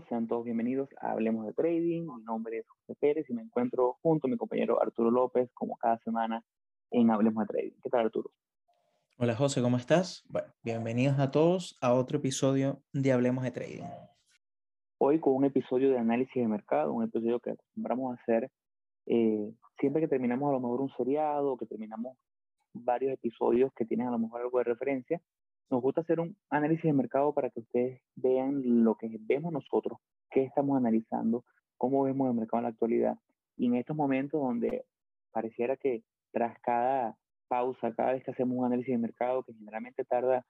Hola, ¿qué tal amigos? Sean todos bienvenidos a Hablemos de Trading. Mi nombre es José Pérez y me encuentro junto a mi compañero Arturo López, como cada semana en Hablemos de Trading. ¿Qué tal, Arturo? Hola, José, ¿cómo estás? Bueno, bienvenidos a todos a otro episodio de Hablemos de Trading. Hoy con un episodio de análisis de mercado, un episodio que acostumbramos a hacer eh, siempre que terminamos a lo mejor un seriado, que terminamos varios episodios que tienen a lo mejor algo de referencia, nos gusta hacer un análisis de mercado para que ustedes vean lo que vemos nosotros, qué estamos analizando, cómo vemos el mercado en la actualidad. Y en estos momentos donde pareciera que tras cada pausa, cada vez que hacemos un análisis de mercado, que generalmente tarda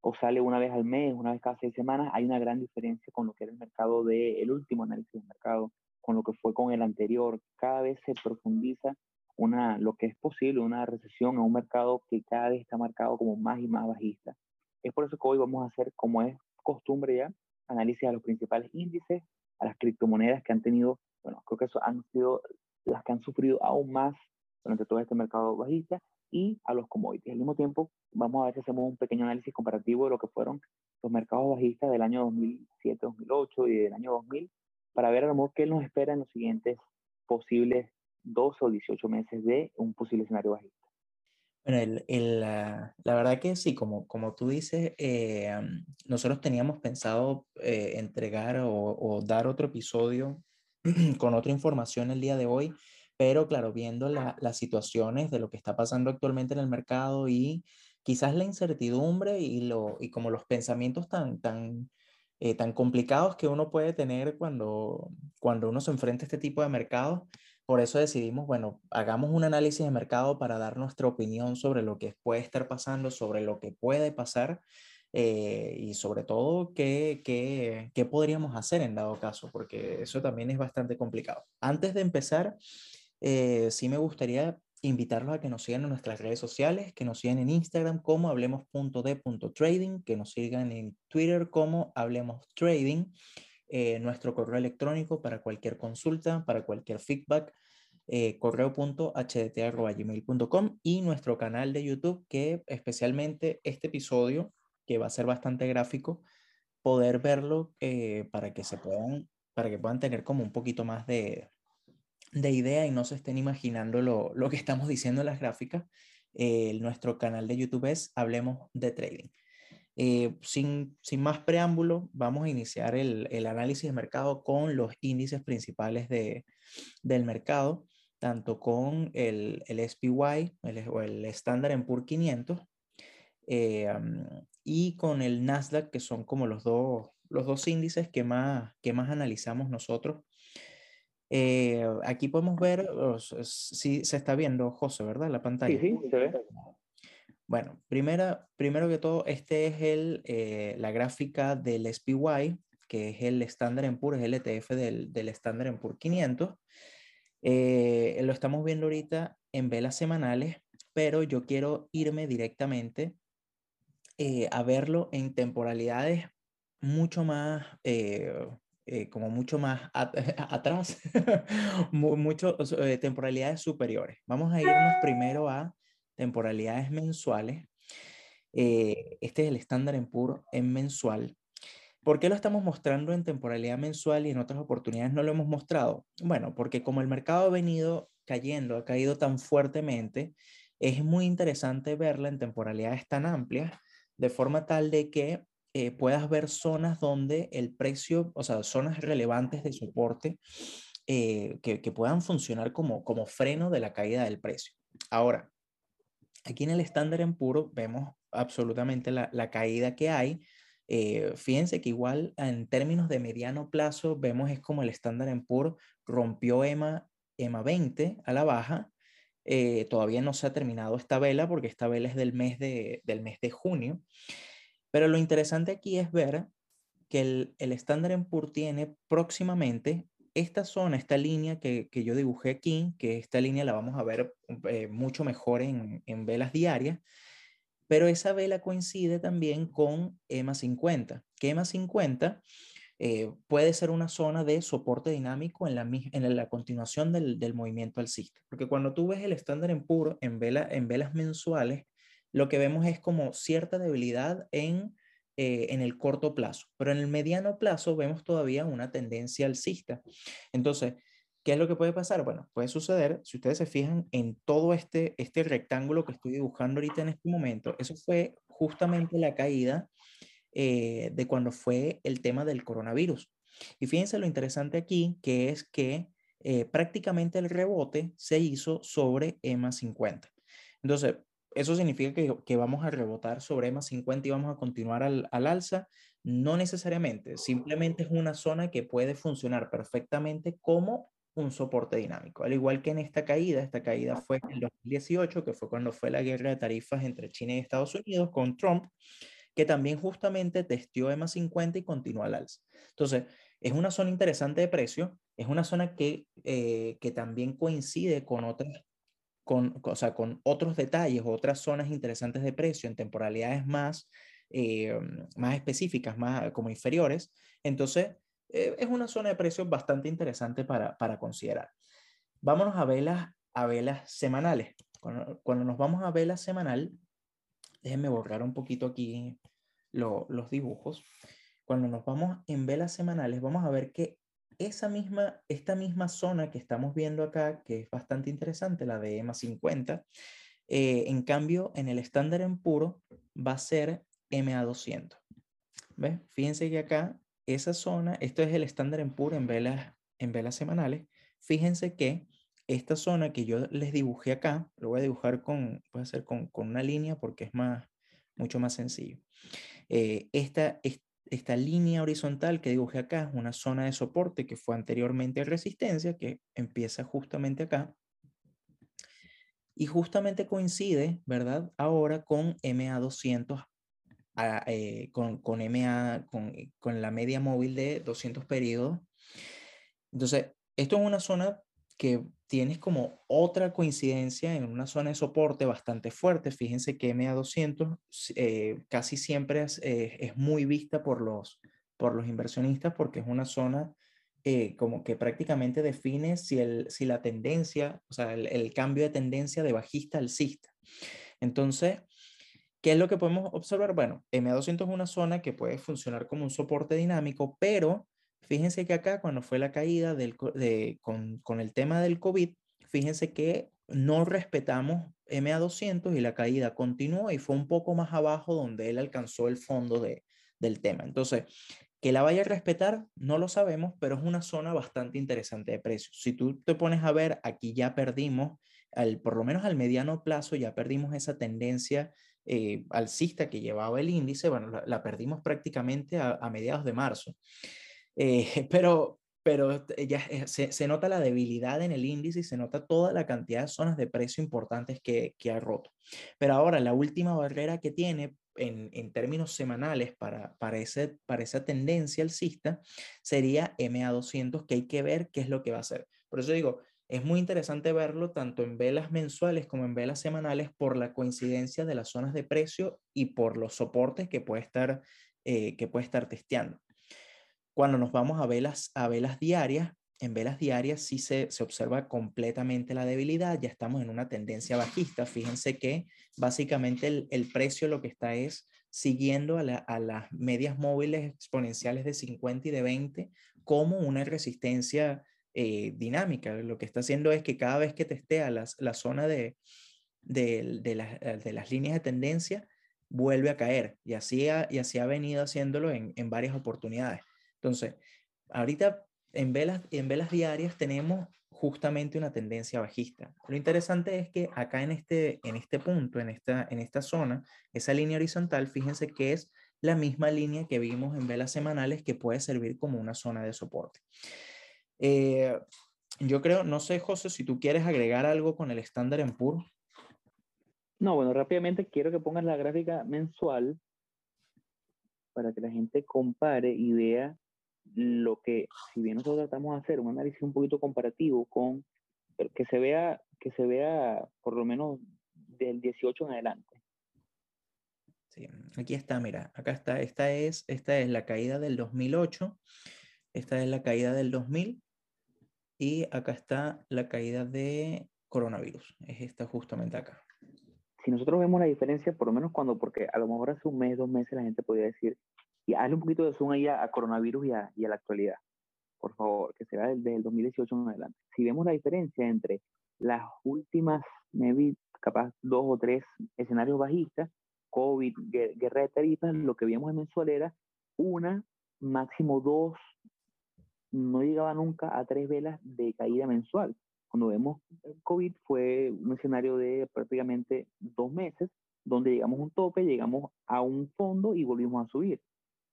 o sale una vez al mes, una vez cada seis semanas, hay una gran diferencia con lo que era el mercado del último análisis de mercado, con lo que fue con el anterior. Cada vez se profundiza una, lo que es posible, una recesión en un mercado que cada vez está marcado como más y más bajista. Es por eso que hoy vamos a hacer, como es costumbre ya, análisis a los principales índices, a las criptomonedas que han tenido, bueno, creo que eso han sido las que han sufrido aún más durante todo este mercado bajista y a los commodities. Al mismo tiempo, vamos a ver si hacemos un pequeño análisis comparativo de lo que fueron los mercados bajistas del año 2007, 2008 y del año 2000 para ver a lo mejor qué nos espera en los siguientes posibles 12 o 18 meses de un posible escenario bajista. Bueno, el, el, la, verdad que sí, como, como tú dices, eh, nosotros teníamos pensado eh, entregar o, dar otro episodio con otra información el día de hoy, pero claro, viendo la, las situaciones de lo que está pasando actualmente en el mercado y quizás la incertidumbre y, lo, y como los pensamientos tan, tan, eh, tan complicados que uno puede tener cuando, cuando uno se enfrenta a este tipo de mercados, por eso decidimos, bueno, hagamos un análisis de mercado para dar nuestra opinión sobre lo que puede estar pasando, sobre lo que puede pasar eh, y sobre todo qué, qué, qué, podríamos hacer en dado caso, porque eso también es bastante complicado. Antes de empezar, eh, sí me gustaría invitarlos a que nos sigan en nuestras redes sociales, que nos sigan en Instagram como hablemos.d.trading, que nos sigan en Twitter como hablemos trading eh, nuestro correo electrónico para cualquier consulta, para cualquier feedback, eh, correo.hdt.gmail.com y nuestro canal de YouTube que especialmente este episodio, que va a ser bastante gráfico, poder verlo eh, para que se puedan, para que puedan tener como un poquito más de, de idea y no se estén imaginando lo, lo que estamos diciendo en las gráficas. nuestro canal de YouTube es Hablemos de Trading. Eh, sin, sin, más preámbulo, vamos a iniciar el, el, análisis de mercado con los índices principales de, del mercado, tanto con el, el SPY el, o el Standard Poor's 500 eh, y con el Nasdaq, que son como los dos, los dos índices que más, que más analizamos nosotros. Eh, aquí podemos ver, si se está viendo, José, ¿verdad? La pantalla. Sí, sí, se ve. Bueno, primero que todo, este es el, eh, la gráfica del SPY, que es el Standard Poor's, el ETF del, del Standard Poor's 500. Eh, lo estamos viendo ahorita en velas semanales, pero yo quiero irme directamente eh, a verlo en temporalidades mucho más, como mucho más atrás, mucho, temporalidades superiores. Vamos a irnos primero a temporalidades mensuales. Eh, este es el estándar en puro en mensual. ¿Por qué lo estamos mostrando en temporalidad mensual y en otras oportunidades no lo hemos mostrado? Bueno, porque como el mercado ha venido cayendo, ha caído tan fuertemente, es muy interesante verla en temporalidades tan amplias, de forma tal de que eh, puedas ver zonas donde el precio, o sea, zonas relevantes de soporte eh, que, que, puedan funcionar como, como freno de la caída del precio. Ahora, Aquí en el estándar en puro vemos absolutamente la, la caída que hay. Eh, fíjense que igual en términos de mediano plazo vemos es como el estándar en puro rompió EMA, EMA 20 a la baja. Eh, todavía no se ha terminado esta vela porque esta vela es del mes de, del mes de junio. Pero lo interesante aquí es ver que el, estándar en puro tiene próximamente esta zona, esta línea que, yo dibujé aquí, que esta línea la vamos a ver eh, mucho mejor en, velas diarias, pero esa vela coincide también con EMA 50, que EMA 50 eh, puede ser una zona de soporte dinámico en la, en la continuación del, movimiento alcista, porque cuando tú ves el estándar en puro en, vela, en velas mensuales, lo que vemos es como cierta debilidad en eh, en el corto plazo, pero en el mediano plazo vemos todavía una tendencia alcista. Entonces, ¿qué es lo que puede pasar? Bueno, puede suceder, si ustedes se fijan en todo este, este rectángulo que estoy dibujando ahorita en este momento, eso fue justamente la caída eh, de cuando fue el tema del coronavirus. Y fíjense lo interesante aquí, que es que eh, prácticamente el rebote se hizo sobre EMA 50. Entonces, ¿Eso significa que, vamos a rebotar sobre EMA 50 y vamos a continuar al, alza? No necesariamente, simplemente es una zona que puede funcionar perfectamente como un soporte dinámico. Al igual que en esta caída, esta caída fue en 2018, que fue cuando fue la guerra de tarifas entre China y Estados Unidos con Trump, que también justamente testió EMA 50 y continuó al alza. Entonces, es una zona interesante de precio, es una zona que, eh, que también coincide con otras con, o sea, con otros detalles, otras zonas interesantes de precio en temporalidades más, eh, más específicas, más como inferiores. Entonces, eh, es una zona de precios bastante interesante para, para considerar. Vámonos a velas, a velas semanales. Cuando, nos vamos a velas semanal, déjenme borrar un poquito aquí los dibujos. Cuando nos vamos en velas semanales, vamos a ver que esa misma, esta misma zona que estamos viendo acá, que es bastante interesante, la de EMA 50, eh, en cambio, en el estándar en puro va a ser MA 200. ¿Ves? Fíjense que acá, esa zona, esto es el estándar en puro en velas, en velas semanales. Fíjense que esta zona que yo les dibujé acá, lo voy a dibujar con, voy a hacer con, con una línea porque es más, mucho más sencillo. Eh, esta, esta línea horizontal que dibujé acá es una zona de soporte que fue anteriormente resistencia, que empieza justamente acá. Y justamente coincide, ¿verdad? Ahora con MA200, ah, eh, con, con, MA, con, con la media móvil de 200 periodos. Entonces, esto es una zona que tienes como otra coincidencia en una zona de soporte bastante fuerte. Fíjense que MA200 eh, casi siempre es, eh, es, muy vista por los, por los inversionistas porque es una zona eh, como que prácticamente define si, el, si la tendencia, o sea, el, el cambio de tendencia de bajista a alcista. Entonces, ¿Qué es lo que podemos observar? Bueno, MA200 es una zona que puede funcionar como un soporte dinámico, pero Fíjense que acá cuando fue la caída del, de, con, con, el tema del COVID, fíjense que no respetamos MA200 y la caída continuó y fue un poco más abajo donde él alcanzó el fondo de, del tema. Entonces, que la vaya a respetar, no lo sabemos, pero es una zona bastante interesante de precios. Si tú te pones a ver, aquí ya perdimos, al, por lo menos al mediano plazo, ya perdimos esa tendencia eh, alcista que llevaba el índice, bueno, la, perdimos prácticamente a mediados de marzo. Eh, pero pero ya eh, se, nota la debilidad en el índice y se nota toda la cantidad de zonas de precio importantes que, ha roto. Pero ahora la última barrera que tiene en, en términos semanales para, para, ese, para esa tendencia alcista sería MA200, que hay que ver qué es lo que va a hacer. Por eso digo, es muy interesante verlo tanto en velas mensuales como en velas semanales por la coincidencia de las zonas de precio y por los soportes que puede estar, eh, que puede estar testeando. Cuando nos vamos a velas, a velas diarias, en velas diarias sí se, se, observa completamente la debilidad, ya estamos en una tendencia bajista. Fíjense que básicamente el, el precio lo que está es siguiendo a, la, a, las medias móviles exponenciales de 50 y de 20 como una resistencia eh, dinámica. Lo que está haciendo es que cada vez que testea las, la zona de, de, de, la, de, las líneas de tendencia, vuelve a caer y así ha, y así ha venido haciéndolo en, en varias oportunidades. Entonces, ahorita en velas, en velas diarias tenemos justamente una tendencia bajista. Lo interesante es que acá en este, en este punto, en esta, en esta zona, esa línea horizontal, fíjense que es la misma línea que vimos en velas semanales que puede servir como una zona de soporte. Eh, yo creo, no sé, José, si tú quieres agregar algo con el estándar en puro. No, bueno, rápidamente quiero que pongas la gráfica mensual para que la gente compare y vea lo que, si bien nosotros tratamos de hacer un análisis un poquito comparativo con, que se vea, que se vea por lo menos del 18 en adelante. Sí, aquí está, mira, acá está, esta es, esta es la caída del 2008, esta es la caída del 2000 y acá está la caída de coronavirus, es esta justamente acá. si nosotros vemos la diferencia, por lo menos cuando, porque a lo mejor hace un mes, dos meses la gente podría decir, y hazle un poquito de zoom ahí a, coronavirus y a, y a, la actualidad, por favor, que será desde el 2018 en adelante. Si vemos la diferencia entre las últimas, maybe, capaz dos o tres escenarios bajistas, COVID, guerra de tarifas, lo que vimos en mensual era una, máximo dos, no llegaba nunca a tres velas de caída mensual. Cuando vemos COVID fue un escenario de prácticamente dos meses, donde llegamos a un tope, llegamos a un fondo y volvimos a subir.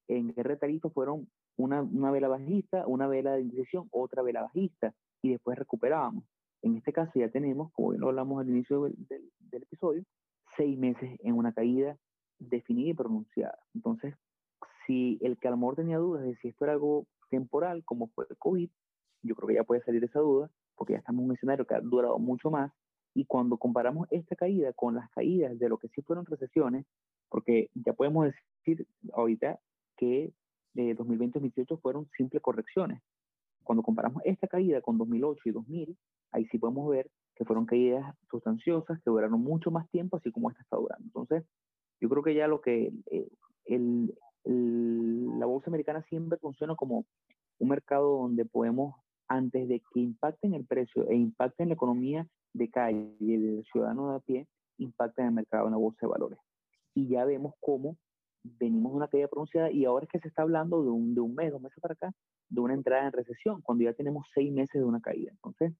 En guerra de tarifas fueron una, una vela bajista, una vela de indecisión, otra vela bajista, y después recuperábamos. En este caso ya tenemos, como bien lo hablamos al inicio del, del, episodio, seis meses en una caída definida y pronunciada. Entonces, si el mejor tenía dudas de si esto era algo temporal, como fue el COVID, yo creo que ya puede salir esa duda, porque ya estamos en un escenario que ha durado mucho más. Y cuando comparamos esta caída con las caídas de lo que sí fueron recesiones, porque ya podemos decir ahorita que de 2020 y 2018 fueron simples correcciones. Cuando comparamos esta caída con 2008 y 2000, ahí sí podemos ver que fueron caídas sustanciosas que duraron mucho más tiempo, así como esta está durando. Entonces, yo creo que ya lo que eh, el, la bolsa americana siempre funciona como un mercado donde podemos, antes de que impacten el precio e impacten la economía de calle y del ciudadano de a pie, impacten el mercado en la bolsa de valores. Y ya vemos cómo venimos de una caída pronunciada y ahora es que se está hablando de un, de un mes, dos meses para acá, de una entrada en recesión, cuando ya tenemos seis meses de una caída. Entonces,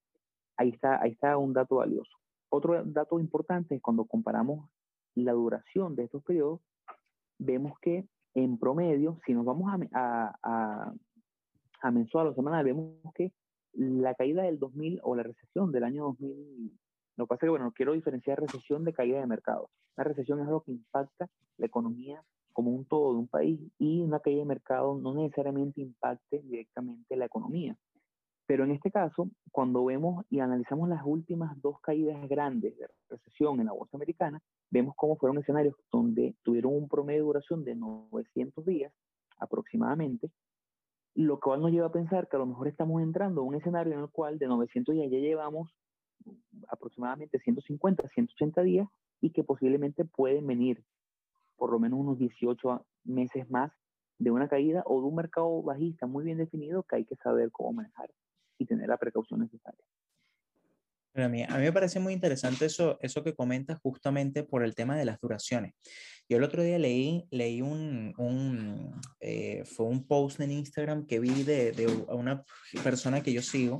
ahí está, ahí está un dato valioso. Otro dato importante es cuando comparamos la duración de estos periodos, vemos que en promedio, si nos vamos a, a, a, mensual o semanal, vemos que la caída del 2000 o la recesión del año 2000, lo que pasa es que, bueno, quiero diferenciar recesión de caída de mercado. La recesión es algo que impacta la economía como un todo de un país y una caída de mercado no necesariamente impacte directamente la economía. Pero en este caso, cuando vemos y analizamos las últimas dos caídas grandes de recesión en la bolsa americana, vemos cómo fueron escenarios donde tuvieron un promedio de duración de 900 días aproximadamente, lo cual nos lleva a pensar que a lo mejor estamos entrando a un escenario en el cual de 900 días ya llevamos aproximadamente 150, 180 días y que posiblemente pueden venir por lo menos unos 18 meses más de una caída o de un mercado bajista muy bien definido que hay que saber cómo manejar y tener la precaución necesaria. a, mí, a mí me parece muy interesante eso, eso que comentas justamente por el tema de las duraciones. Yo el otro día leí, leí un, un eh, fue un post en Instagram que vi de, de una persona que yo sigo,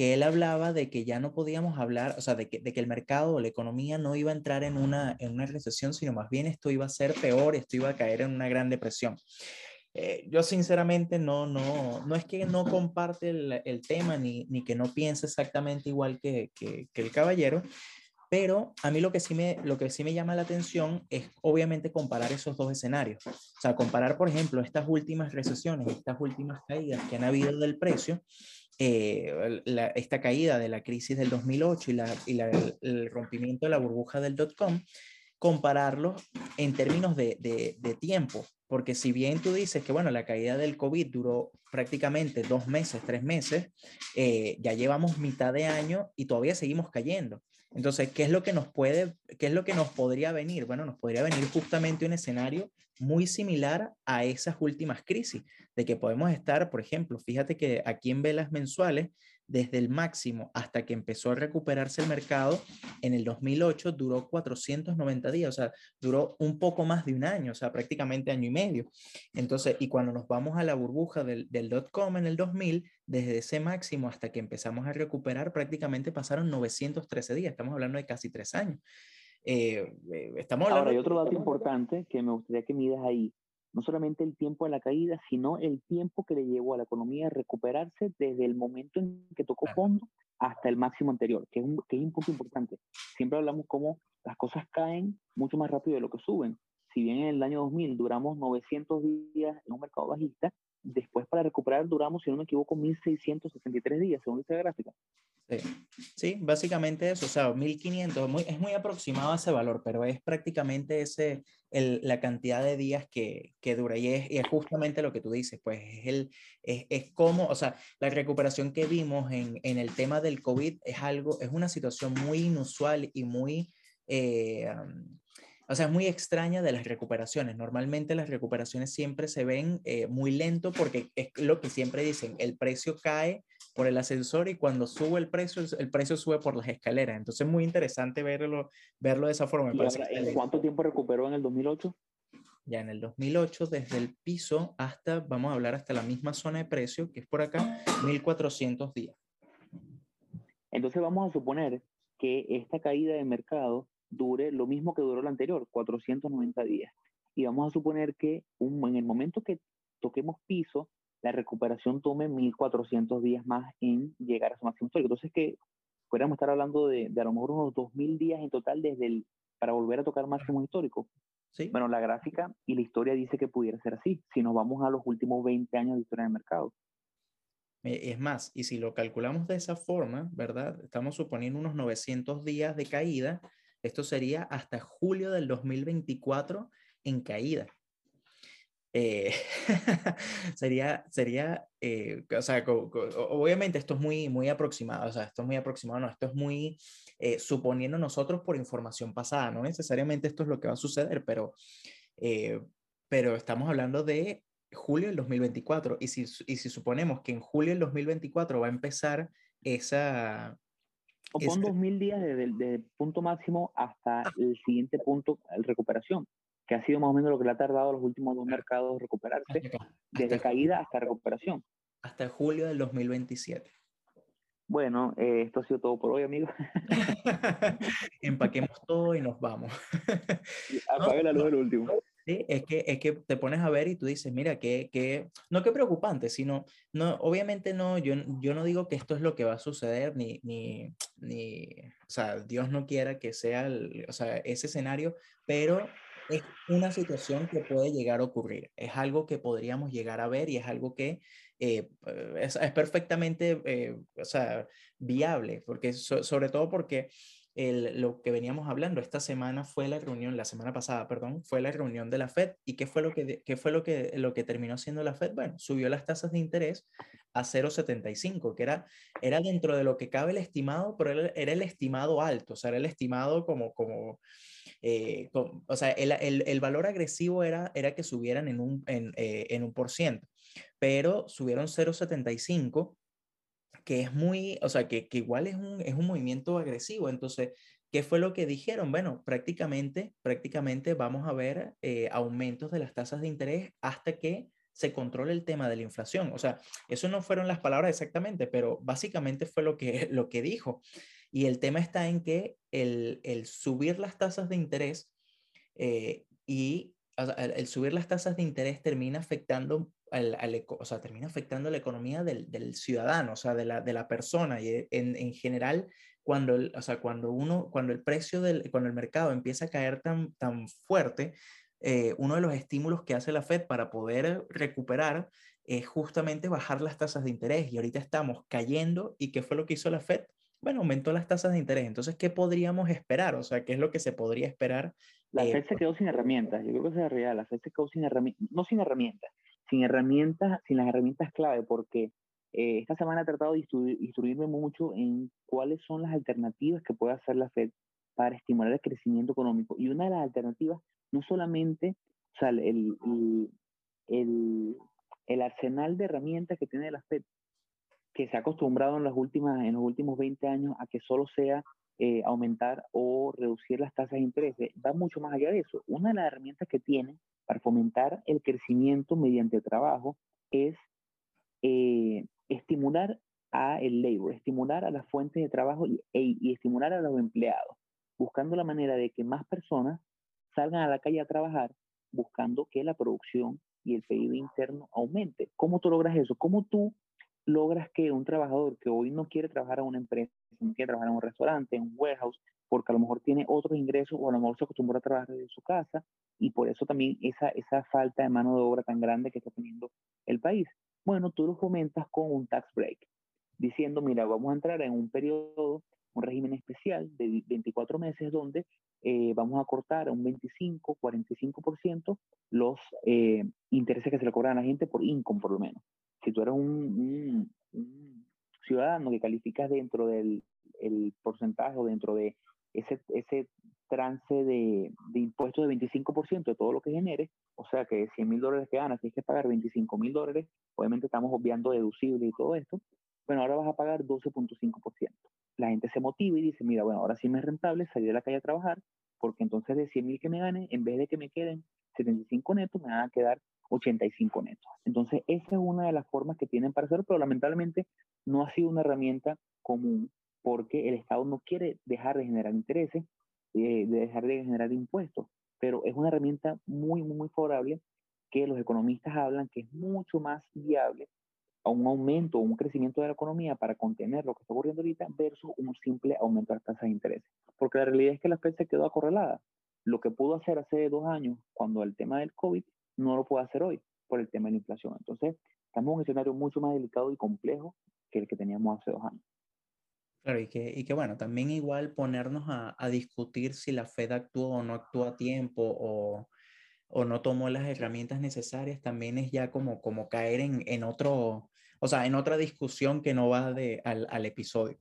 que él hablaba de que ya no podíamos hablar, o sea, de que, de que el mercado o la economía no iba a entrar en una, en una recesión, sino más bien esto iba a ser peor, esto iba a caer en una gran depresión. Eh, yo sinceramente no, no, no es que no comparte el, el tema ni, ni, que no piense exactamente igual que, que, que, el caballero, pero a mí lo que, sí me, lo que sí me llama la atención es obviamente comparar esos dos escenarios. O sea, comparar, por ejemplo, estas últimas recesiones, estas últimas caídas que han habido del precio, eh, la, esta caída de la crisis del 2008 y, la, y la, el rompimiento de la burbuja del dot-com, compararlos en términos de, de, de, tiempo. Porque si bien tú dices que, bueno, la caída del COVID duró prácticamente dos meses, tres meses, eh, ya llevamos mitad de año y todavía seguimos cayendo. Entonces, ¿qué es lo que nos puede, qué es lo que nos podría venir? Bueno, nos podría venir justamente un escenario muy similar a esas últimas crisis, de que podemos estar, por ejemplo, fíjate que aquí en velas mensuales desde el máximo hasta que empezó a recuperarse el mercado en el 2008 duró 490 días, o sea, duró un poco más de un año, o sea, prácticamente año y medio. Entonces, y cuando nos vamos a la burbuja del, del dot-com en el 2000, desde ese máximo hasta que empezamos a recuperar, prácticamente pasaron 913 días, estamos hablando de casi tres años. Eh, eh, estamos hablando... Ahora, hay otro dato importante que me gustaría que midas ahí no solamente el tiempo de la caída, sino el tiempo que le llevó a la economía a recuperarse desde el momento en que tocó fondo hasta el máximo anterior, que es, un, que es un punto importante. Siempre hablamos cómo las cosas caen mucho más rápido de lo que suben. Si bien en el año 2000 duramos 900 días en un mercado bajista, después para recuperar duramos, si no me equivoco, 1663 días, según esta gráfica. Sí. sí, básicamente eso, o sea, 1500, muy, es muy aproximado a ese valor, pero es prácticamente ese, el, la cantidad de días que, que dura y es, y es, justamente lo que tú dices, pues es, el, es, es como, o sea, la recuperación que vimos en, en el tema del COVID es algo, es una situación muy inusual y muy eh, o sea, es muy extraña de las recuperaciones. Normalmente las recuperaciones siempre se ven eh, muy lento porque es lo que siempre dicen, el precio cae por el ascensor y cuando sube el precio, el precio sube por las escaleras. Entonces es muy interesante verlo, verlo de esa forma. ¿En cuánto tiempo recuperó en el 2008? Ya en el 2008, desde el piso hasta, vamos a hablar hasta la misma zona de precio, que es por acá, 1400 días. Entonces vamos a suponer que esta caída de mercado dure lo mismo que duró la anterior, 490 días. Y vamos a suponer que en el momento que toquemos piso, la recuperación tome 1400 días más en llegar a su máximo histórico. Entonces, que podríamos estar hablando de, de a lo mejor unos 2000 días en total desde el, para volver a tocar máximo histórico. ¿Sí? Bueno, la gráfica y la historia dice que pudiera ser así, si nos vamos a los últimos 20 años de historia del mercado. Eh, es más, y si lo calculamos de esa forma, ¿verdad? Estamos suponiendo unos 900 días de caída esto sería hasta julio del 2024 en caída. Eh, sería, sería eh, o sea, obviamente esto es muy, muy aproximado, o sea, esto es muy aproximado, no, esto es muy eh, suponiendo nosotros por información pasada, no necesariamente esto es lo que va a suceder, pero, pero estamos hablando de julio del 2024, y si, y si suponemos que en julio del 2024 va a empezar esa, o pon 2000 días desde el punto máximo hasta ah. el siguiente punto, de recuperación, que ha sido más o menos lo que le ha tardado a los últimos dos mercados recuperarse, desde caída hasta recuperación. Hasta julio del 2027. Bueno, eh, esto ha sido todo por hoy, amigos. Empaquemos todo y nos vamos. Apague la luz del último. Sí, es que, es que te pones a ver y tú dices, mira, que, que no que preocupante, sino, no, obviamente no, yo, yo no digo que esto es lo que va a suceder, ni, ni, ni o sea, Dios no quiera que sea el, o sea, ese escenario, pero es una situación que puede llegar a ocurrir, es algo que podríamos llegar a ver y es algo que eh, es, es, perfectamente, eh, o sea, viable, porque sobre todo porque lo que veníamos hablando. Esta semana fue la reunión, la semana pasada, perdón, fue la reunión de la Fed. ¿Y qué fue lo que, qué fue lo que, lo que terminó siendo la Fed? Bueno, subió las tasas de interés a 0,75, que era, era dentro de lo que cabe el estimado, pero era, el estimado alto, o sea, era el estimado como, como, eh, o sea, el, el, el, valor agresivo era, era que subieran en un, en, eh, en un por ciento, pero subieron 0,75 que es muy, o sea, que, que igual es un, es un movimiento agresivo. Entonces, ¿qué fue lo que dijeron? Bueno, prácticamente, prácticamente vamos a ver eh, aumentos de las tasas de interés hasta que se controle el tema de la inflación. O sea, eso no fueron las palabras exactamente, pero básicamente fue lo que, lo que dijo. Y el tema está en que el, el subir las tasas de interés eh, y el, subir las tasas de interés termina afectando al, o sea, termina afectando la economía del, del, ciudadano, o sea, de la, de la persona. Y en, en general, cuando, el, o sea, cuando, uno, cuando el precio del, cuando el mercado empieza a caer tan, tan fuerte, eh, uno de los estímulos que hace la Fed para poder recuperar es justamente bajar las tasas de interés. Y ahorita estamos cayendo. ¿Y qué fue lo que hizo la Fed? Bueno, aumentó las tasas de interés. Entonces, ¿qué podríamos esperar? O sea, ¿qué es lo que se podría esperar? La eh, Fed se quedó sin herramientas. Yo creo que es real. La Fed se quedó sin herramientas, no sin herramientas, sin herramientas, sin las herramientas clave, porque eh, esta semana he tratado de instruirme mucho en cuáles son las alternativas que puede hacer la Fed para estimular el crecimiento económico. Y una de las alternativas, no solamente, o sea, el, el, el, arsenal de herramientas que tiene la Fed, que se ha acostumbrado en, las últimas, en los últimos 20 años a que solo sea eh, aumentar o reducir las tasas de interés, va mucho más allá de eso. Una de las herramientas que tiene para fomentar el crecimiento mediante trabajo es eh, estimular a el labor, estimular a las fuentes de trabajo y, e, y, estimular a los empleados, buscando la manera de que más personas salgan a la calle a trabajar, buscando que la producción y el PIB interno aumente. ¿Cómo tú logras eso? ¿Cómo tú logras que un trabajador que hoy no quiere trabajar a una empresa, no quiere trabajar en un restaurante, en un warehouse, porque a lo mejor tiene otros ingresos o a lo mejor se acostumbra a trabajar desde su casa y por eso también esa, esa falta de mano de obra tan grande que está teniendo el país. Bueno, tú lo fomentas con un tax break, diciendo, mira, vamos a entrar en un periodo, un régimen especial de 24 meses donde eh, vamos a cortar un 25, 45% los eh, intereses que se le cobran a la gente por income, por lo menos. Si tú eres un, ciudadano que calificas dentro del el porcentaje o dentro de ese, trance de, de impuestos de 25% de todo lo que genere, o sea que 100 mil dólares que ganas, tienes que pagar 25 mil dólares, obviamente estamos obviando deducible y todo esto, bueno, ahora vas a pagar 12.5%. La gente se motiva y dice, mira, bueno, ahora sí me es rentable salir de la calle a trabajar, porque entonces de 100 mil que me gane, en vez de que me queden 75 netos, me van a quedar 85 netos. Entonces, esa es una de las formas que tienen para hacerlo, pero lamentablemente no ha sido una herramienta común porque el Estado no quiere dejar de generar intereses, eh, de dejar de generar impuestos, pero es una herramienta muy, muy, muy favorable que los economistas hablan que es mucho más viable a un aumento o un crecimiento de la economía para contener lo que está ocurriendo ahorita versus un simple aumento de las tasas de interés. Porque la realidad es que la Fed se quedó acorralada. Lo que pudo hacer hace dos años, cuando el tema del COVID, no lo puede hacer hoy por el tema de la inflación. Entonces, estamos en un escenario mucho más delicado y complejo que el que teníamos hace dos años. Claro, y que, y que bueno, también igual ponernos a, a discutir si la Fed actuó o no actuó a tiempo o, o no tomó las herramientas necesarias, también es ya como, como caer en, en otro, o sea, en otra discusión que no va de, al, al episodio.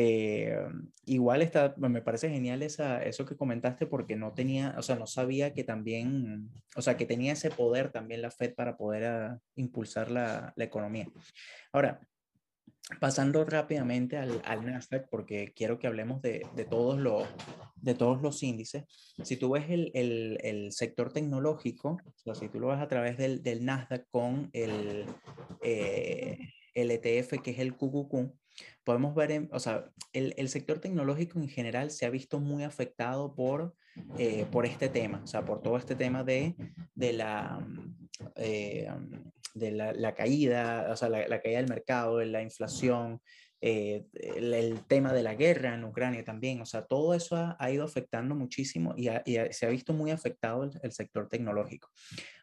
Eh, igual está, me parece genial esa, eso que comentaste porque no tenía, o sea, no sabía que también, o sea, que tenía ese poder también la Fed para poder uh, impulsar la, la, economía. Ahora, pasando rápidamente al, al, Nasdaq, porque quiero que hablemos de, de, todos los, de todos los índices. Si tú ves el, el, el sector tecnológico, o sea, si tú lo ves a través del, del Nasdaq con el, eh, el ETF que es el QQQ, podemos ver, en, o sea, el, el, sector tecnológico en general se ha visto muy afectado por, eh, por este tema, o sea, por todo este tema de, de la... Eh, de la, la, caída, o sea, la, la, caída del mercado, de la inflación, eh, el, el, tema de la guerra en Ucrania también, o sea, todo eso ha, ha ido afectando muchísimo y, ha, y ha, se ha visto muy afectado el, el, sector tecnológico.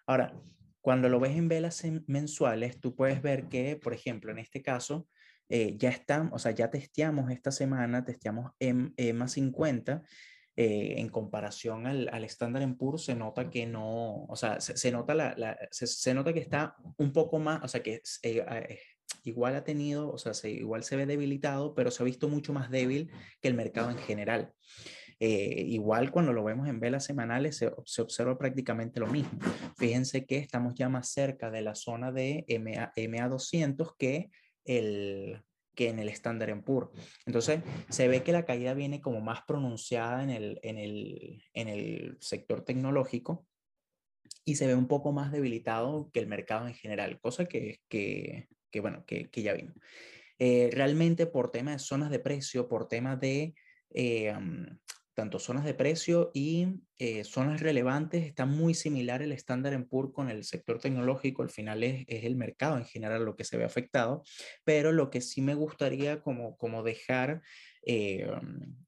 Ahora, cuando lo ves en velas mensuales, tú puedes ver que, por ejemplo, en este caso, eh, ya están, o sea, ya testeamos esta semana, testeamos EMA 50 eh, en comparación al, al Standard Poor's se nota que no, o sea, se, se nota, la, la se, se, nota que está un poco más, o sea, que eh, igual ha tenido, o sea, se, igual se ve debilitado, pero se ha visto mucho más débil que el mercado en general. Eh, igual cuando lo vemos en velas semanales se, se, observa prácticamente lo mismo. Fíjense que estamos ya más cerca de la zona de MA, MA200 que el, que en el Standard Poor's. Entonces, se ve que la caída viene como más pronunciada en el, en el, en el sector tecnológico y se ve un poco más debilitado que el mercado en general, cosa que, que, que bueno, que, que, ya vimos. Eh, realmente por tema de zonas de precio, por tema de eh, tanto zonas de precio y eh, zonas relevantes, está muy similar el estándar PUR con el sector tecnológico, al final es, es, el mercado en general lo que se ve afectado, pero lo que sí me gustaría como, como dejar, eh,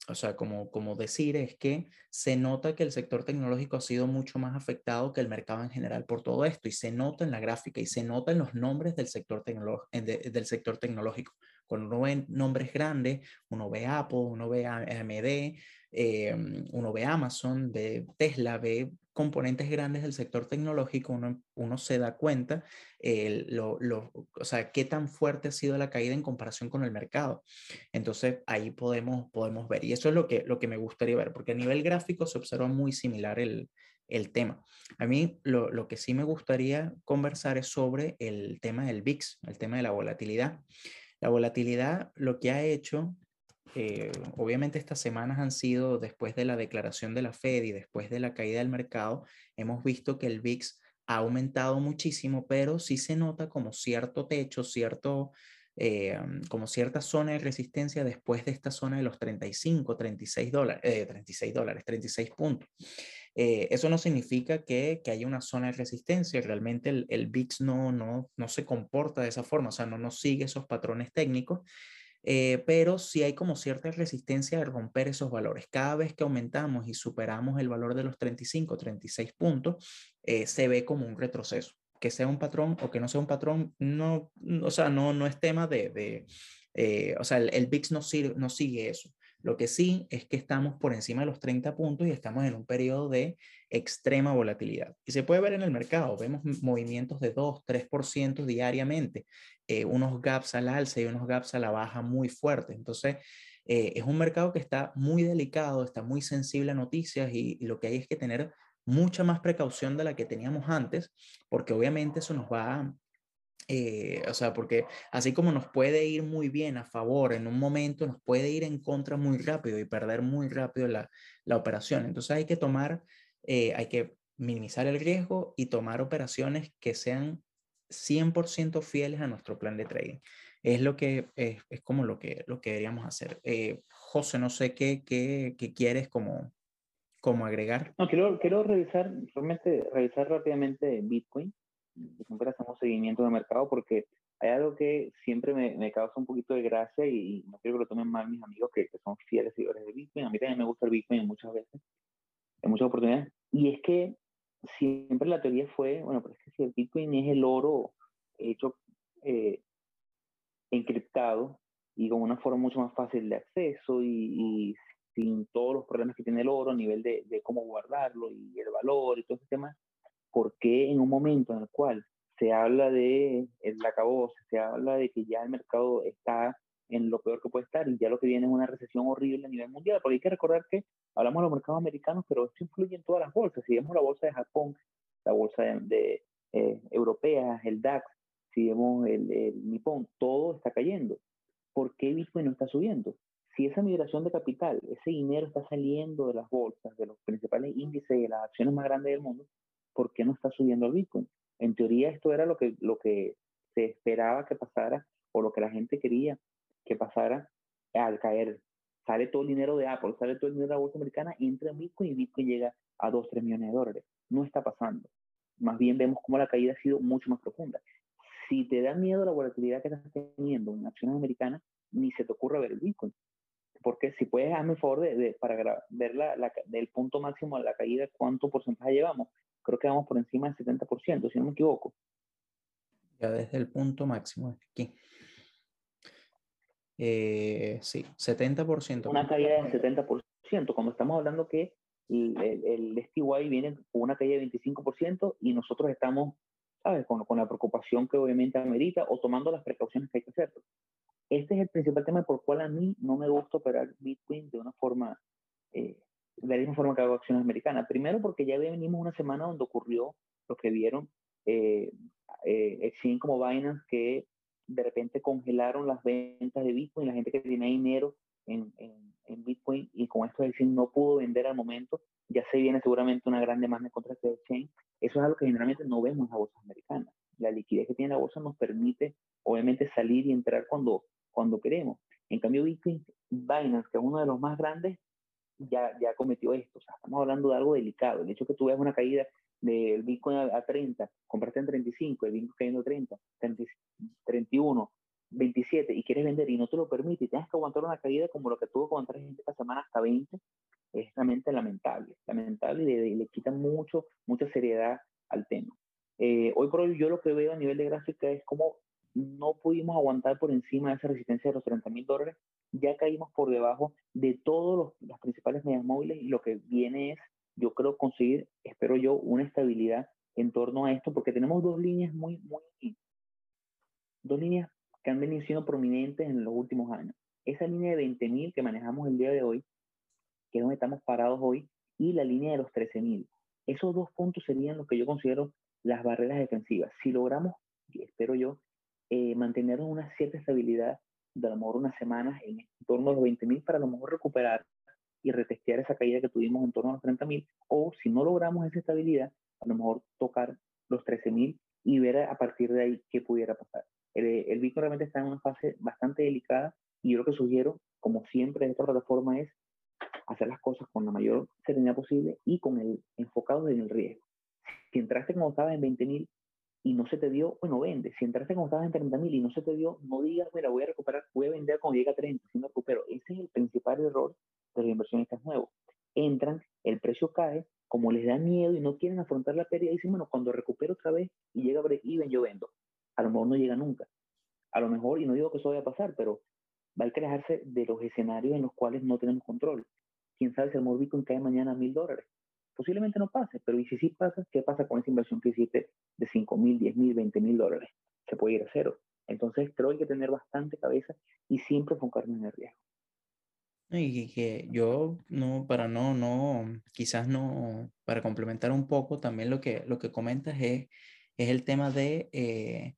o sea, como, como decir es que se nota que el sector tecnológico ha sido mucho más afectado que el mercado en general por todo esto y se nota en la gráfica y se nota en los nombres del sector, de, del sector tecnológico. Cuando uno ve nombres grandes, uno ve Apple, uno ve AMD, eh, uno ve Amazon, ve Tesla, ve componentes grandes del sector tecnológico, uno, uno se da cuenta, eh, lo, lo, o sea, qué tan fuerte ha sido la caída en comparación con el mercado. Entonces, ahí podemos, podemos ver. Y eso es lo que, lo que me gustaría ver, porque a nivel gráfico se observa muy similar el, el tema. A mí lo, lo, que sí me gustaría conversar es sobre el tema del VIX, el tema de la volatilidad. La volatilidad lo que ha hecho eh, obviamente estas semanas han sido después de la declaración de la Fed y después de la caída del mercado, hemos visto que el VIX ha aumentado muchísimo, pero sí se nota como cierto techo, cierto, eh, como cierta zona de resistencia después de esta zona de los 35, 36 dólares, eh, 36 dólares, 36 puntos. Eh, eso no significa que, que, haya una zona de resistencia, realmente el, el VIX no, no, no se comporta de esa forma, o sea, no, no sigue esos patrones técnicos eh, pero sí hay como cierta resistencia de romper esos valores. Cada vez que aumentamos y superamos el valor de los 35, 36 puntos, eh, se ve como un retroceso. Que sea un patrón o que no sea un patrón, no, o sea, no, no es tema de, de eh, o sea, el, el VIX no, no sigue eso. Lo que sí es que estamos por encima de los 30 puntos y estamos en un periodo de extrema volatilidad. Y se puede ver en el mercado, vemos movimientos de 2, 3% diariamente, eh, unos gaps al alza y unos gaps a la baja muy fuertes. Entonces, eh, es un mercado que está muy delicado, está muy sensible a noticias y, lo que hay es que tener mucha más precaución de la que teníamos antes, porque obviamente eso nos va eh, o sea, porque así como nos puede ir muy bien a favor en un momento, nos puede ir en contra muy rápido y perder muy rápido la, la operación. Entonces hay que tomar, eh, hay que minimizar el riesgo y tomar operaciones que sean 100% fieles a nuestro plan de trading. Es lo que es, es como lo que, lo que deberíamos hacer. Eh, José, no sé qué, qué, qué quieres como, como agregar. No, quiero, quiero revisar, realmente revisar rápidamente Bitcoin siempre hacemos seguimiento de mercado porque hay algo que siempre me, me causa un poquito de gracia y, no quiero que lo tomen mal mis amigos que, que, son fieles seguidores de Bitcoin. A mí también me gusta el Bitcoin muchas veces, en muchas oportunidades. Y es que siempre la teoría fue, bueno, pero es que si el Bitcoin es el oro hecho eh, encriptado y con una forma mucho más fácil de acceso y, y, sin todos los problemas que tiene el oro a nivel de, de cómo guardarlo y el valor y todo ese tema, ¿por qué en un momento en el cual se habla de el acabose, se habla de que ya el mercado está en lo peor que puede estar y ya lo que viene es una recesión horrible a nivel mundial? Porque hay que recordar que hablamos de los mercados americanos, pero esto influye en todas las bolsas. Si vemos la bolsa de Japón, la bolsa de, eh, europea, el DAX, si vemos el, el Nippon, todo está cayendo. ¿Por qué Bitcoin no está subiendo? Si esa migración de capital, ese dinero está saliendo de las bolsas, de los principales índices de las acciones más grandes del mundo, ¿por qué no está subiendo el Bitcoin? En teoría esto era lo que, lo que se esperaba que pasara o lo que la gente quería que pasara al caer. Sale todo el dinero de Apple, sale todo el dinero de la bolsa americana, entra en Bitcoin y Bitcoin llega a 2, 3 millones de dólares. No está pasando. Más bien vemos cómo la caída ha sido mucho más profunda. Si te da miedo la volatilidad que estás teniendo en acciones americanas, ni se te ocurre ver el Bitcoin. Porque si puedes darme el favor de, para ver la, la, del punto máximo de la caída, cuánto porcentaje llevamos creo que vamos por encima del 70%, si no me equivoco. Ya desde el punto máximo, aquí. Eh, sí, 70%. Una caída del 70%, como estamos hablando que el, el, STY viene con una caída de 25% y nosotros estamos, ¿sabes? Con, con, la preocupación que obviamente amerita o tomando las precauciones que hay que hacer. Este es el principal tema por el cual a mí no me gusta operar Bitcoin de una forma eh, de la misma forma que hago acciones americanas. Primero porque ya venimos una semana donde ocurrió lo que vieron eh, eh, como Binance que de repente congelaron las ventas de Bitcoin, la gente que tenía dinero en, en, en Bitcoin y con esto decir no pudo vender al momento, ya se viene seguramente una gran demanda contra este exchange. Eso es algo que generalmente no vemos en las bolsas americanas. La liquidez que tiene la bolsa nos permite obviamente salir y entrar cuando, cuando queremos. En cambio, Bitcoin, Binance, que es uno de los más grandes, ya, ya cometió esto. O sea, estamos hablando de algo delicado. El hecho que tú veas una caída del Bitcoin a, 30, compraste en 35, el Bitcoin cayendo a 30, 31, 27 y quieres vender y no te lo permite y tienes que aguantar una caída como lo que tuvo que aguantar esta semana hasta 20, es realmente lamentable. Lamentable y le, quita mucho, mucha seriedad al tema. Eh, hoy por hoy yo lo que veo a nivel de gráfica es como no pudimos aguantar por encima de esa resistencia de los 30 mil dólares ya caímos por debajo de todas las principales medias móviles y lo que viene es, yo creo, conseguir, espero yo, una estabilidad en torno a esto, porque tenemos dos líneas muy, muy, dos líneas que han venido siendo prominentes en los últimos años. Esa línea de 20.000 que manejamos el día de hoy, que es donde estamos parados hoy, y la línea de los 13.000. Esos dos puntos serían los que yo considero las barreras defensivas. Si logramos, espero yo, eh, mantener una cierta estabilidad de a lo mejor unas semanas en torno a los 20.000 para a lo mejor recuperar y retestear esa caída que tuvimos en torno a los 30.000 o si no logramos esa estabilidad, a lo mejor tocar los 13.000 y ver a partir de ahí qué pudiera pasar. El, el Bitcoin realmente está en una fase bastante delicada y yo lo que sugiero, como siempre en esta plataforma, es hacer las cosas con la mayor serenidad posible y con el enfocado en el riesgo. Si entraste como estabas en 20.000, y no se te dio, bueno, vende. Si entraste cuando estabas en 30 mil y no se te dio, no digas, mira, voy a recuperar, voy a vender cuando llegue a 30, si me recupero. Ese es el principal error de los inversionistas nuevos. Entran, el precio cae, como les da miedo y no quieren afrontar la pérdida, dicen, bueno, cuando recupero otra vez y llega a break-even, yo vendo. A lo mejor no llega nunca. A lo mejor, y no digo que eso vaya a pasar, pero va a crearse de los escenarios en los cuales no tenemos control. Quién sabe si el Bitcoin cae mañana a mil dólares posiblemente no pase, pero y si sí pasa, ¿qué pasa con esa inversión que hiciste de 5 mil, 10 mil, 20 mil dólares? Se puede ir a cero. Entonces creo que hay que tener bastante cabeza y siempre enfocarnos en el riesgo. Y que yo, no, para no, no, quizás no, para complementar un poco también lo que, lo que comentas es, es el tema de, eh,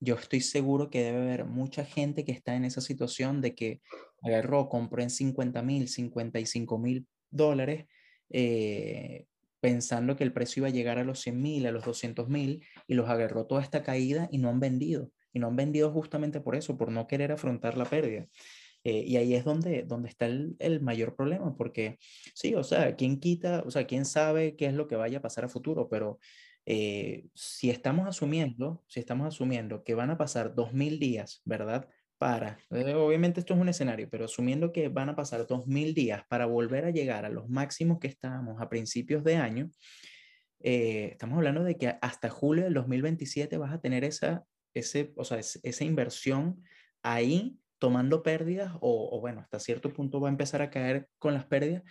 yo estoy seguro que debe haber mucha gente que está en esa situación de que agarró, compró en 50 mil, 55 mil dólares, eh, pensando que el precio iba a llegar a los 100 mil, a los 200 mil, y los agarró toda esta caída y no han vendido. Y no han vendido justamente por eso, por no querer afrontar la pérdida. Eh, y ahí es donde, donde está el, mayor problema, porque sí, o sea, ¿quién quita, o sea, quién sabe qué es lo que vaya a pasar a futuro? Pero eh, si estamos asumiendo, si estamos asumiendo que van a pasar 2.000 días, ¿verdad? Para, eh, obviamente esto es un escenario, pero asumiendo que van a pasar 2.000 días para volver a llegar a los máximos que estábamos a principios de año, estamos hablando de que hasta julio del 2027 vas a tener esa, ese, o sea, esa inversión ahí tomando pérdidas o, bueno, hasta cierto punto va a empezar a caer con las pérdidas,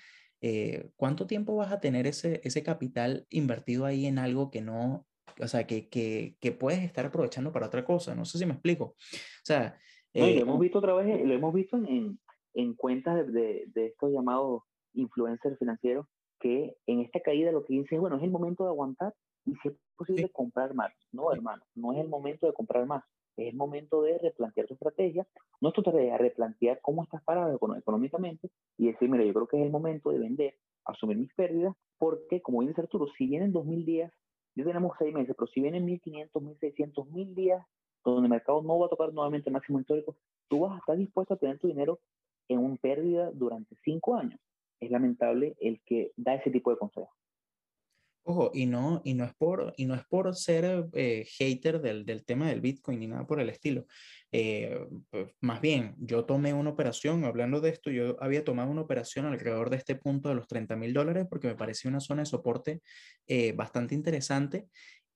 eh, ¿cuánto tiempo vas a tener ese, ese capital invertido ahí en algo que no, o sea, que, que puedes estar aprovechando para otra cosa? No sé si me explico. O sea... lo eh, hemos visto otra vez, lo hemos visto en, en cuentas de, de, estos llamados influencers financieros que en esta caída lo que dicen es, bueno, es el momento de aguantar y si es posible comprar más. No, hermano, no es el momento de comprar más es el momento de replantear tu estrategia, no tu estrategia, replantear cómo estás parado económicamente y decir, mira, yo creo que es el momento de vender, asumir mis pérdidas, porque como dice Arturo, si vienen 2.000 días, ya tenemos seis meses, pero si vienen 1.500, 1.600, 1.000 días, donde el mercado no va a tocar nuevamente el máximo histórico, tú vas a estar dispuesto a tener tu dinero en una pérdida durante cinco años. Es lamentable el que da ese tipo de consejos. Ojo, y no, y no es por, y no es por ser eh, hater del, del, tema del Bitcoin ni nada por el estilo. Eh, pues, más bien, yo tomé una operación, hablando de esto, yo había tomado una operación alrededor de este punto de los 30 mil dólares porque me parecía una zona de soporte eh, bastante interesante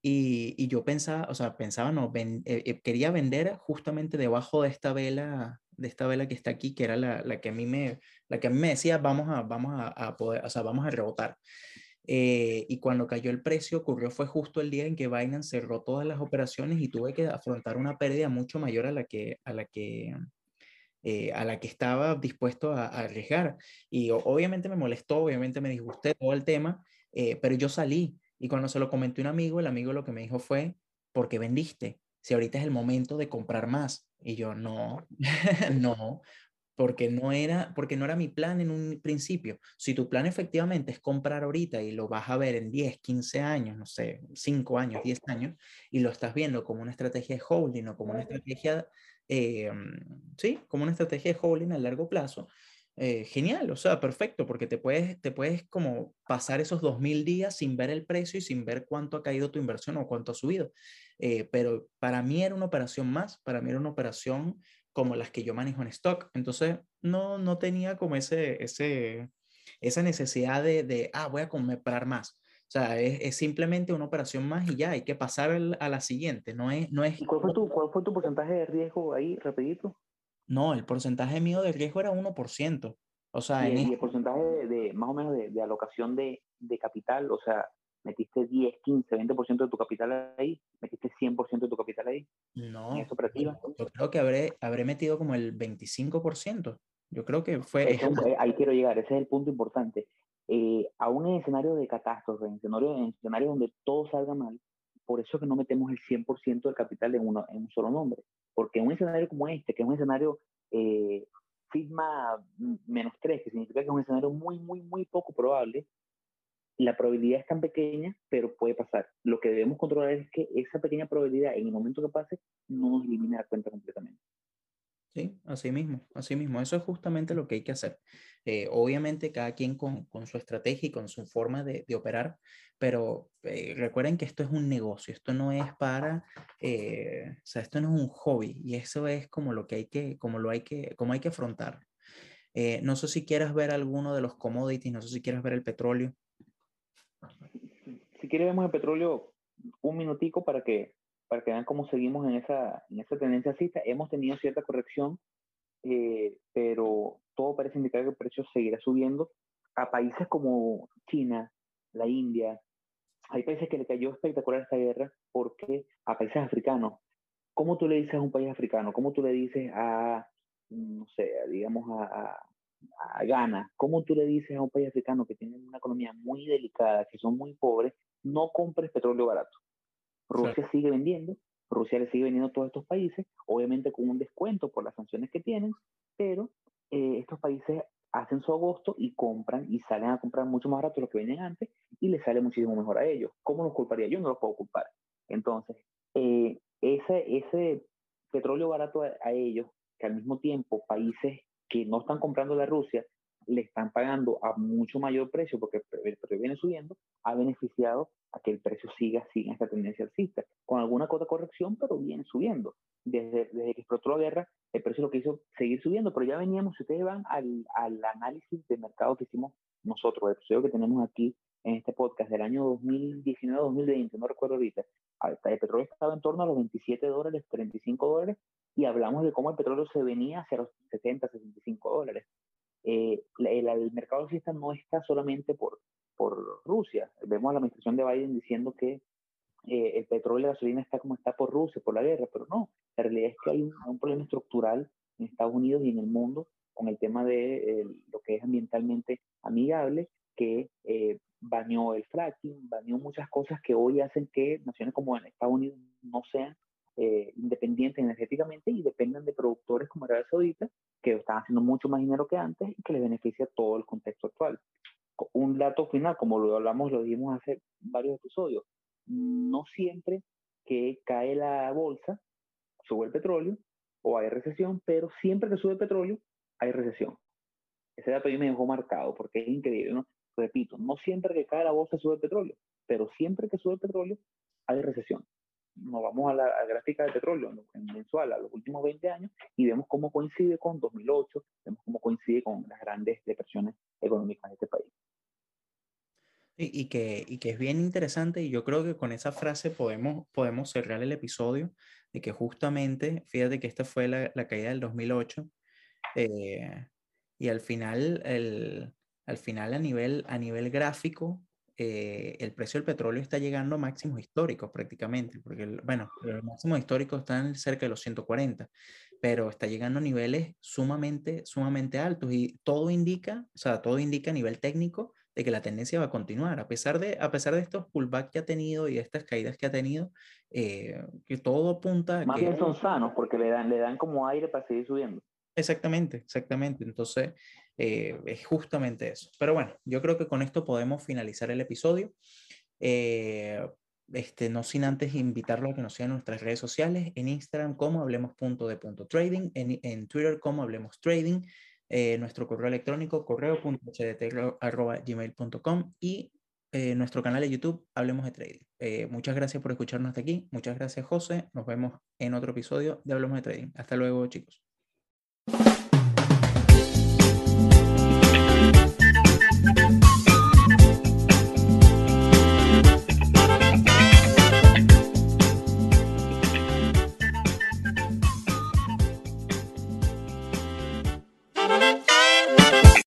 y, yo pensaba, o sea, pensaba, no, quería vender justamente debajo de esta vela, de esta vela que está aquí, que era la, la que a mí me, la que a me decía, vamos a, vamos a, a poder, o sea, vamos a rebotar. Eh, y cuando cayó el precio, ocurrió fue justo el día en que Binance cerró todas las operaciones y tuve que afrontar una pérdida mucho mayor a la que, a la que, eh, a la que estaba dispuesto a, arriesgar. Y obviamente me molestó, obviamente me disgusté todo el tema, eh, pero yo salí. Y cuando se lo comenté a un amigo, el amigo lo que me dijo fue, ¿por qué vendiste? Si ahorita es el momento de comprar más. Y yo, no, no, porque no era, porque no era mi plan en un principio. Si tu plan efectivamente es comprar ahorita y lo vas a ver en 10, 15 años, no sé, 5 años, 10 años, y lo estás viendo como una estrategia de holding o como una estrategia, eh, sí, como una estrategia de holding a largo plazo, eh, genial, o sea, perfecto, porque te puedes, te puedes como pasar esos 2.000 días sin ver el precio y sin ver cuánto ha caído tu inversión o cuánto ha subido. Eh, pero para mí era una operación más, para mí era una operación como las que yo manejo en stock. Entonces, no, no tenía como ese, ese, esa necesidad de, de, ah, voy a comprar más. O sea, es, es, simplemente una operación más y ya, hay que pasar a la siguiente. No es, no es... ¿Y cuál fue, tu, cuál fue tu porcentaje de riesgo ahí, rapidito? No, el porcentaje mío de riesgo era 1%. O sea, ¿Y, el, el porcentaje de, de, más o menos de, de alocación de, de, capital, o sea, metiste 10, 15, 20% de tu capital ahí, metiste 100% de tu capital ahí. No. Yo, creo que habré, habré metido como el 25%. Yo creo que fue... Eso, ahí quiero llegar, ese es el punto importante. Eh, aún en escenario de catástrofe, en escenario, en escenario donde todo salga mal, por eso es que no metemos el 100% del capital en, uno, en un solo nombre. Porque en un escenario como este, que es un escenario eh, sigma menos 3, que significa que es un escenario muy, muy, muy poco probable, la probabilidad es tan pequeña, pero puede pasar. Lo que debemos controlar es que esa pequeña probabilidad, en el momento que pase, no nos elimine la cuenta completamente. Sí, así mismo, así mismo. Eso es justamente lo que hay que hacer. Eh, obviamente cada quien con, con, su estrategia y con su forma de, de operar, pero eh, recuerden que esto es un negocio, esto no es para, eh, o sea, esto no es un hobby y eso es como lo que hay que, como lo hay que, como hay que afrontar. no sé si quieras ver alguno de los commodities, no sé si quieres ver el petróleo si quieres vemos el petróleo un minutico para que, para que vean cómo seguimos en esa, en esa tendencia alcista. Hemos tenido cierta corrección, eh, pero todo parece indicar que el precio seguirá subiendo. A países como China, la India, hay países que le cayó espectacular esta guerra porque a países africanos, ¿cómo tú le dices a un país africano? ¿Cómo tú le dices a, no sé, digamos, a, gana. ¿Cómo tú le dices a un país africano que tiene una economía muy delicada, que son muy pobres, no compres petróleo barato? Rusia sigue vendiendo, Rusia le sigue vendiendo a todos estos países, obviamente con un descuento por las sanciones que tienen, pero eh, estos países hacen su agosto y compran y salen a comprar mucho más barato lo que venían antes y les sale muchísimo mejor a ellos. ¿Cómo los culparía? Yo no los puedo culpar. Entonces, eh, ese, ese petróleo barato a, ellos, que al mismo tiempo países que no están comprando la Rusia le están pagando a mucho mayor precio porque el precio viene subiendo, ha beneficiado a que el precio siga, siga esta tendencia alcista, con alguna cota corrección, pero viene subiendo. Desde, desde que explotó la guerra, el precio lo que hizo seguir subiendo, pero ya veníamos, si ustedes van al, al análisis de mercado que hicimos nosotros, el episodio que tenemos aquí en este podcast del año 2019-2020, no recuerdo ahorita, el petróleo estaba en torno a los 27 dólares, 35 dólares, y hablamos de cómo el petróleo se venía hacia los 60, 65 dólares. Eh, el, el, mercado alcista no está solamente por, por Rusia. Vemos a la administración de Biden diciendo que eh, el petróleo y la gasolina está como está por Rusia, por la guerra, pero no, la realidad es que hay un, problema estructural en Estados Unidos y en el mundo con el tema de lo que es ambientalmente amigable, que eh, bañó el fracking, bañó muchas cosas que hoy hacen que naciones como en Estados Unidos no sean eh, independientes energéticamente y dependan de productores como Arabia Saudita, que están haciendo mucho más dinero que antes y que les beneficia todo el contexto actual. Un dato final, como lo hablamos, lo dijimos hace varios episodios, no siempre que cae la bolsa, sube el petróleo o hay recesión, pero siempre que sube el petróleo, hay recesión. Ese dato mí me dejó marcado porque es increíble, ¿no? repito, no siempre que cae la bolsa sube el petróleo, pero siempre que sube el petróleo hay recesión. Nos vamos a la gráfica del petróleo en mensual a los últimos 20 años y vemos cómo coincide con 2008, vemos cómo coincide con las grandes depresiones económicas de este país. Y, que, y que es bien interesante y yo creo que con esa frase podemos, podemos cerrar el episodio de que justamente, fíjate que esta fue la, la caída del 2008 eh, y al final el, al final a nivel, a nivel gráfico, eh, el precio del petróleo está llegando a máximos históricos prácticamente, porque, bueno, los máximos históricos están cerca de los 140, pero está llegando a niveles sumamente, sumamente altos y todo indica, o sea, todo indica a nivel técnico de que la tendencia va a continuar, a pesar de, a pesar de estos pullbacks que ha tenido y estas caídas que ha tenido, eh, que todo apunta... Más bien son sanos porque le dan, le dan como aire para seguir subiendo. Exactamente, exactamente. Entonces, eh, es justamente eso. Pero bueno, yo creo que con esto podemos finalizar el episodio. Eh, este, no sin antes invitarlo a que nos sigan nuestras redes sociales, en Instagram como hablemos.de.trading, en, en Twitter como hablemos trading, eh, nuestro correo electrónico correo.hdt.gmail.com y nuestro canal de YouTube Hablemos de Trading. muchas gracias por escucharnos hasta aquí. Muchas gracias, José. Nos vemos en otro episodio de Hablemos de Trading. Hasta luego, chicos.